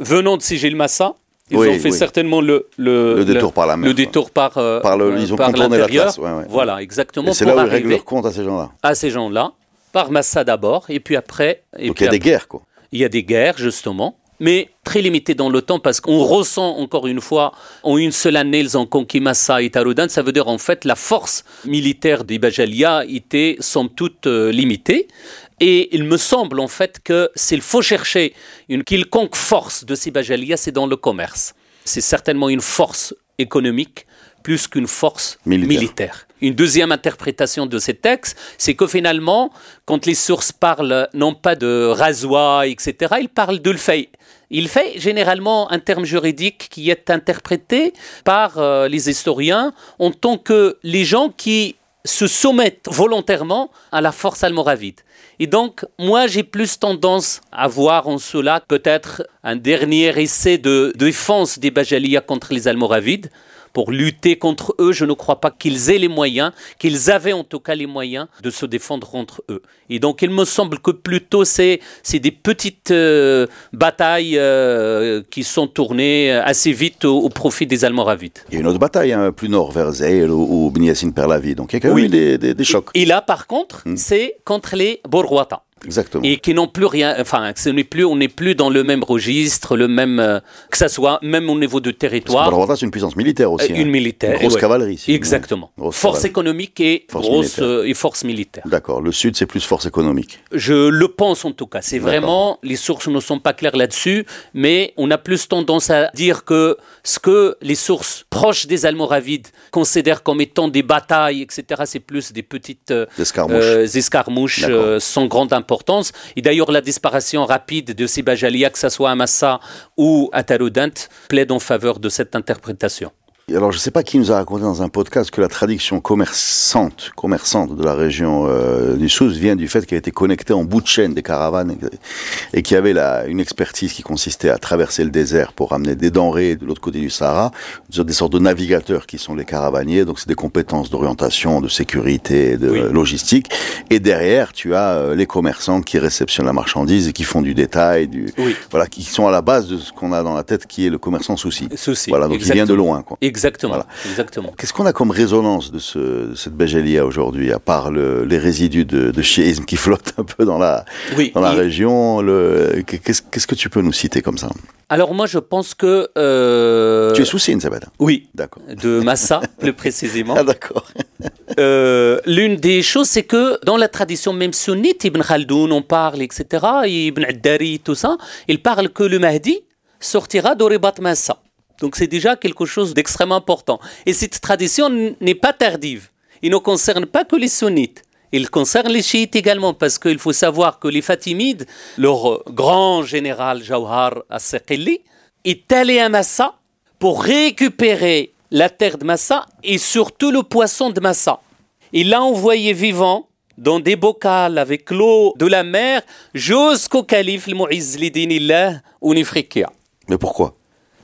Venant de Sigil Massa, ils
Oui,
ont fait
oui.
certainement le, le,
Le détour par la mer,
Le détour par, euh,
Par le-
euh,
ils ont
par
contourné ouais, ouais.
Voilà, exactement.
C'est là où ils règlent leur compte à ces gens-là.
à ces gens-là, par Massa d'abord, et puis après. Et
Donc il y a des guerres, quoi.
Il y a des guerres, justement, mais très limitées dans le temps, parce qu'on ressent encore une fois, en une seule année, ils ont conquis Massa et Taroudan. Ça veut dire, en fait, la force militaire des Bajalia était, somme toute, euh, limitée. Et il me semble, en fait, que s'il faut chercher une quelconque force de ces Bajalia, c'est dans le commerce. C'est certainement une force économique plus qu'une force
Militaire.
militaire. une deuxième interprétation de ces textes, c'est que finalement, quand les sources parlent non pas de rasoir, etc., ils parlent de le fait. Il fait généralement un terme juridique qui est interprété par euh, les historiens en tant que les gens qui se soumettent volontairement à la force almoravide. Et donc, moi, j'ai plus tendance à voir en cela peut-être un dernier essai de défense des Bajalia contre les Almoravides, pour lutter contre eux, je ne crois pas qu'ils aient les moyens, qu'ils avaient en tout cas les moyens de se défendre contre eux. Et donc il me semble que plutôt c'est des petites euh, batailles euh, qui sont tournées assez vite au, profit des Almoravides.
Il y a une autre bataille hein, plus nord, vers Zeil ou, ou Perlavi, donc il y a quand même eu des, chocs.
Et, là par contre, hmm. c'est contre les Borwata.
Exactement.
Et qui n'ont plus rien, enfin, ce n'est plus, on n'est plus dans le même registre, le même, euh, que ça soit même au niveau de territoire.
Parce que c'est une puissance militaire aussi.
Euh, une
hein.
militaire.
Une grosse cavalerie. Ici,
Exactement. force économique et grosse euh, et force militaire.
D'accord. Le sud, c'est plus force économique.
Je le pense en tout cas. C'est vraiment, les sources ne sont pas claires là-dessus, mais on a plus tendance à dire que ce que les sources proches des Almoravides considèrent comme étant des batailles, etc., c'est plus des petites
escarmouches,
escarmouches sans grande importance et d'ailleurs, la disparition rapide de ces Bajalia, que ce soit à Massa ou à Taroudant, plaide en faveur de cette interprétation.
Alors, je ne sais pas qui nous a raconté dans un podcast que la traduction commerçante, commerçante de la région euh, du Sousse vient du fait qu'elle était connectée en bout de chaîne des caravanes et, qu'il y avait là une expertise qui consistait à traverser le désert pour amener des denrées de l'autre côté du Sahara, des sortes de navigateurs qui sont les caravaniers, donc c'est des compétences d'orientation, de sécurité, de logistique. Et derrière, tu as euh, les commerçants qui réceptionnent la marchandise et qui font du détail, du voilà, qui sont à la base de ce qu'on a dans la tête, qui est le commerçant souci.
Souci.
Voilà, donc il vient de loin, quoi.
Exactement. Exactement.
Qu'est-ce qu'on a comme résonance de, ce, cette Béjalia aujourd'hui, à part le, les résidus de, de, chiisme qui flottent un peu dans la, dans la région Qu'est-ce que tu peux nous citer comme ça?
Alors moi je pense que... Euh...
Tu es souci, Sabada
Oui, d'accord. de Massa plus précisément.
Ah d'accord.
euh, L'une des choses c'est que dans la tradition même sunnite, Ibn Khaldoun on parle, etc., Ibn Addari, tout ça, il parle que le Mahdi sortira d'Oribat Massa. Donc c'est déjà quelque chose d'extrêmement important. Et cette tradition n'est pas tardive. Il ne concerne pas que les sunnites. Il concerne les chiites également, parce qu'il faut savoir que les Fatimides, leur grand général Jawhar as-Saqili, est allé à Massa pour récupérer la terre de Massa et surtout le poisson de Massa. Il l'a envoyé vivant dans des bocals avec l'eau de la mer jusqu'au calife Mu'izz ou Nifrikia.
Mais pourquoi?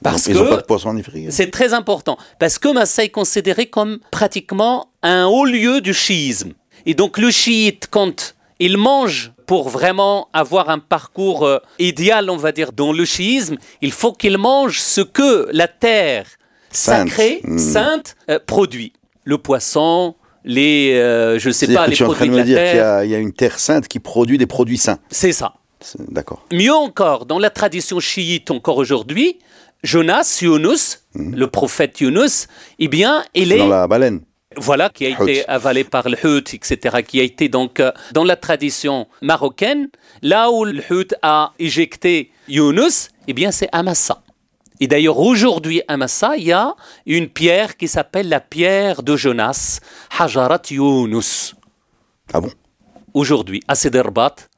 Parce
ils
que
pas de poisson
c'est très important. Parce que Massa est considéré comme pratiquement un haut lieu du chiisme. Et donc le chiite, quand il mange pour vraiment avoir un parcours euh, idéal, on va dire, dans le chiisme, il faut qu'il mange ce que la terre sacrée, hmm. sainte, euh, produit. Le poisson, les, euh, je sais pas, les produits
en train de, me dire qu'il y, a une terre sainte qui produit des produits saints.
C'est ça.
D'accord.
Mieux encore, dans la tradition chiite encore aujourd'hui, Jonas, Yunus, hmm. le prophète Yunus, eh bien, il est...
Dans la baleine.
Voilà, qui a été avalé par le Hut, etc., qui a été donc euh, dans la tradition marocaine, là où le Hut a éjecté Yunus, eh bien, c'est Amassa. Et d'ailleurs, aujourd'hui, à Massa, il y a une pierre qui s'appelle la pierre de Jonas, Hajarat Yunus.
Ah bon?
Aujourd'hui, à Sederbat,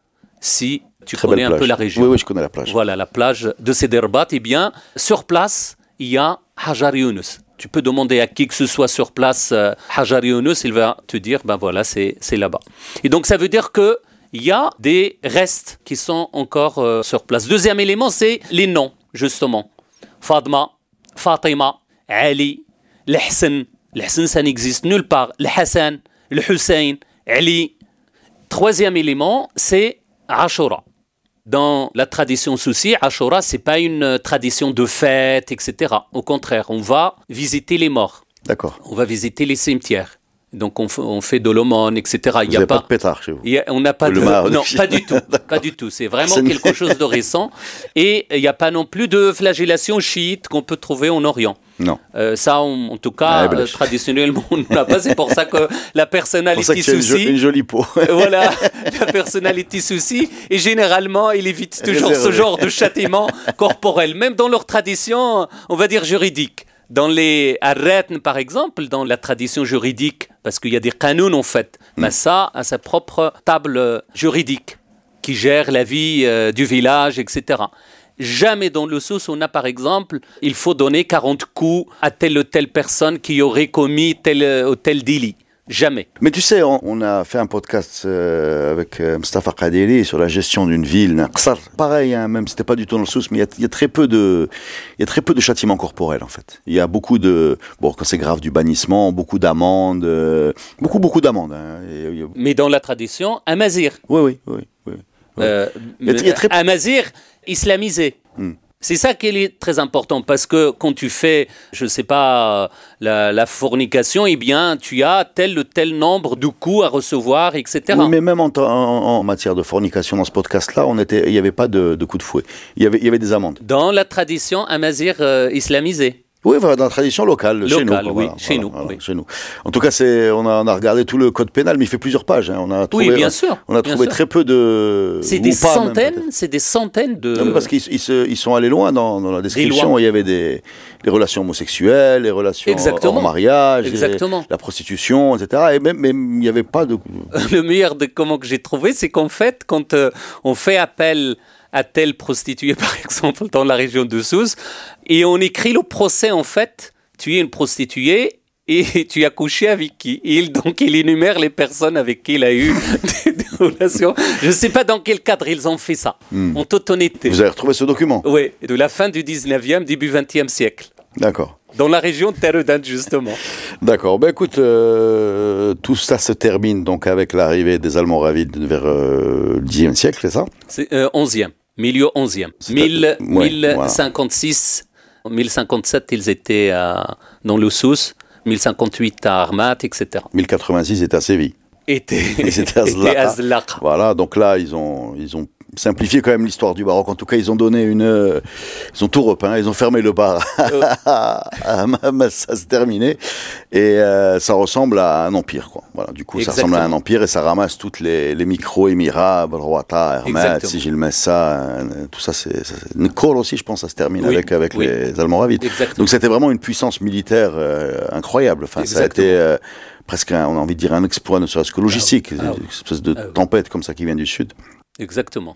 si tu connais un peu la région.
Oui, oui, je connais la plage.
Voilà, la plage de Sederbat. Eh bien, sur place, il y a Hajar Yunus. Tu peux demander à qui que ce soit sur place euh, Hajar Yunus, il va te dire, ben voilà, c'est là-bas. Et donc, ça veut dire que il y a des restes qui sont encore euh, sur place. Deuxième élément, c'est les noms, justement. Fadma, Fatima, Ali, l'Hassan. L'Hassan, ça n'existe nulle part. Le Hassan, le Hussein, Ali. Troisième élément, c'est Ashura dans la tradition souci, Ashura, c'est pas une tradition de fête, etc. Au contraire, on va visiter les morts.
D'accord.
On va visiter les cimetières. Donc on, fait de l'aumône, etc.
Il y a pas, de pétard chez vous.
on n'a pas de non, pas du tout, pas du tout. C'est vraiment quelque chose de récent. Et il n'y a pas non plus de flagellation chiite qu'on peut trouver en Orient.
Non.
Euh, ça, en tout cas, euh, traditionnellement, on n'a pas. C'est pour ça que la personnalité souci.
Une, jolie peau.
voilà, la personnalité souci. Et généralement, il évite toujours ce genre de châtiment corporel, même dans leur tradition, on va dire juridique. Dans les arrêtes, par exemple, dans la tradition juridique, parce qu'il y a des canons en fait, mais ça a sa propre table juridique qui gère la vie euh, du village, etc. Jamais dans le sous, on a par exemple, il faut donner 40 coups à telle ou telle personne qui aurait commis tel ou tel délit. Jamais.
Mais tu sais, on, on a fait un podcast euh, avec euh, Mustafa Kadiri sur la gestion d'une ville, d'un qsar. Pareil, hein, même si c'était pas du tout dans le sous, mais il y a- il y, a très peu de, il y a très peu de châtiments corporels en fait. Il y a beaucoup de, bon, quand c'est grave, du bannissement, beaucoup d'amendes, euh, beaucoup beaucoup d'amendes. Hein.
Mais dans la tradition, un mazir.
Oui, oui, oui, oui.
Euh,
Il y a- il y a très-
Un mazir islamisé.
Hmm.
C'est ça qui est très important parce que quand tu fais, je sais pas, la, la fornication, eh bien, tu as tel ou tel nombre de coups à recevoir, etc.
Oui, mais même en, en- en matière de fornication dans ce podcast-là, on était, il n'y avait pas de, de coup de fouet. Il y avait, il y avait des amendes.
Dans la tradition, un mazir euh, islamisé.
Oui, dans la tradition locale, chez nous.
Locale, oui,
voilà,
chez
voilà,
nous,
voilà,
oui.
chez nous. En tout cas, c'est, on a, on a regardé tout le code pénal, mais il fait plusieurs pages. hein. On a trouvé,
oui, bien sûr.
on a trouvé
sûr.
très peu de.
C'est des
pas
centaines, c'est des centaines de.
Non, parce qu'ils ils sont allés loin dans, dans la description. Il y avait des les relations homosexuelles, les relations
Exactement.
hors mariage, la prostitution, etc. Et même, même il n'y avait pas de.
le meilleur de comment que j'ai trouvé, c'est qu'en fait, quand euh, on fait appel à telle prostituée, par exemple, dans la région de Sousse, et on écrit le procès, en fait, tu es une prostituée et tu as couché avec qui il, Donc, il énumère les personnes avec qui il a eu des, des relations. Je ne sais pas dans quel cadre ils ont fait ça, en toute honnêteté.
Vous avez retrouvé ce document?
Oui, de la fin du 19e, début 20e siècle.
D'accord.
Dans la région de Terre justement.
D'accord. Ben écoute, euh, tout ça se termine donc avec l'arrivée des Almoravides vers euh, le Xe siècle, c'est ça?
C'est euh, 11e, milieu 11e.
C'est-
1000,
ouais,
1056, 1057, ils étaient à- dans le Sousse, 1058 à Armat, etc.
1086 est à Séville.
Étaient,
Ils étaient à
étaient
Zlaka.
à Zlaka.
Voilà, donc là, ils ont, ils ont simplifié quand même l'histoire du Maroc. En tout cas, ils ont donné une. euh, Ils ont tout repeint, ils ont fermé le bar. à Mama, ça c'est terminé. Et euh, ça ressemble à un empire, quoi. Voilà, du coup, ça ressemble à un empire et ça ramasse toutes les, les micro-émirats, Balrouata, Hermet,
Exactement.
Sigil Messa, euh, tout ça, c'est. Nikor aussi, je pense, ça se termine
Oui,
avec, avec
oui.
les Almoravides.
Exactement.
Donc c'était vraiment une puissance militaire euh, incroyable. Enfin, ça a été euh, presque, un- on a envie de dire, un exploit, ne serait-ce que logistique.
Ah oui.
Une espèce de
Ah oui.
tempête comme ça qui vient du sud.
Exactement.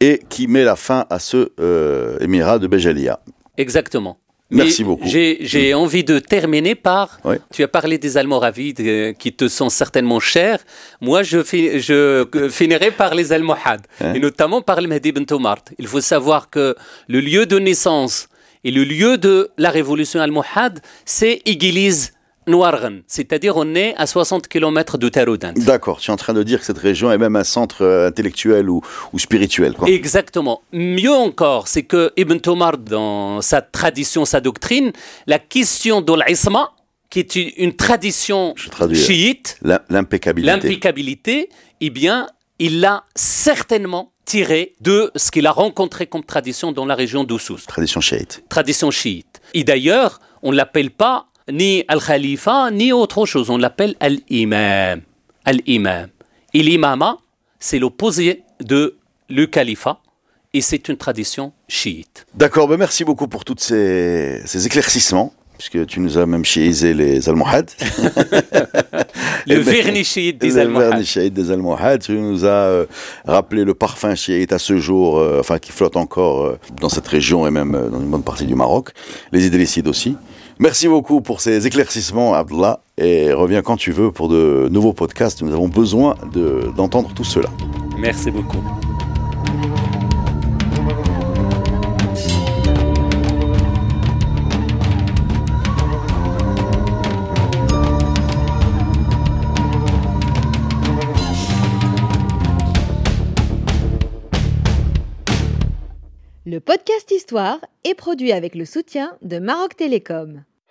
Et qui met la fin à ce euh, émirat de Béjalia.
Exactement.
Merci
Mais
beaucoup. Mm.
J'ai j'ai envie de terminer par. Tu as parlé des Almoravides euh, qui te sont certainement chers. Moi, je, fi- je euh, finirai par les Almohades,
Hein?
et notamment par le Mehdi Ben Toumart. Il faut savoir que le lieu de naissance et le lieu de la révolution almohade, c'est Igiliz Nouargan. C'est-à-dire, on est à 60 km de Taroudant.
D'accord, tu es en train de dire que cette région est même un centre euh, intellectuel ou, ou spirituel. Quoi.
Exactement. Mieux encore, c'est que Ibn Tomar, dans sa tradition, sa doctrine, la question de l'isma, qui est une, tradition chiite,
L'im- L'impeccabilité.
l'impeccabilité, eh bien, il l'a certainement tiré de ce qu'il a rencontré comme tradition dans la région d'Oussous,
Tradition chiite.
tradition chiite. Et d'ailleurs, on ne l'appelle pas ni Al-Khalifa, ni autre chose, on l'appelle Al-Imam. Al-Imam. Et l'imama, c'est l'opposé de le califat, et c'est une tradition chiite.
D'accord, ben merci beaucoup pour tous ces, ces éclaircissements, puisque tu nous as même chiisé les Almohades.
Le
Eh ben,
vernis chiite des
le
Almohades.
vernis chiite des Almohades. Tu nous as euh, rappelé le parfum chiite à ce jour, euh, enfin qui flotte encore euh, dans cette région et même dans une bonne partie du Maroc. Les idélécides aussi. Merci beaucoup pour ces éclaircissements, Abdullah, et reviens quand tu veux pour de nouveaux podcasts. Nous avons besoin de- d'entendre tout cela.
Merci beaucoup.
Le podcast Histoire est produit avec le soutien de Maroc Télécom.